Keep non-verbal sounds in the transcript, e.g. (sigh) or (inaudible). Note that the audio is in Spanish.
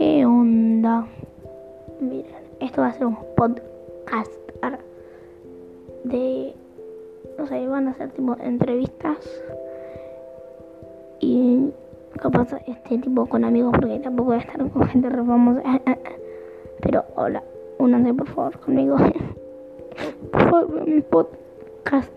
¿Qué onda? Miren, esto va a ser un podcast de. No sé, van a ser tipo entrevistas. Y capaz este tipo con amigos, porque tampoco voy a estar con gente re famosa. (laughs) Pero hola, únanse por favor conmigo. (laughs) Por favor, mi podcast.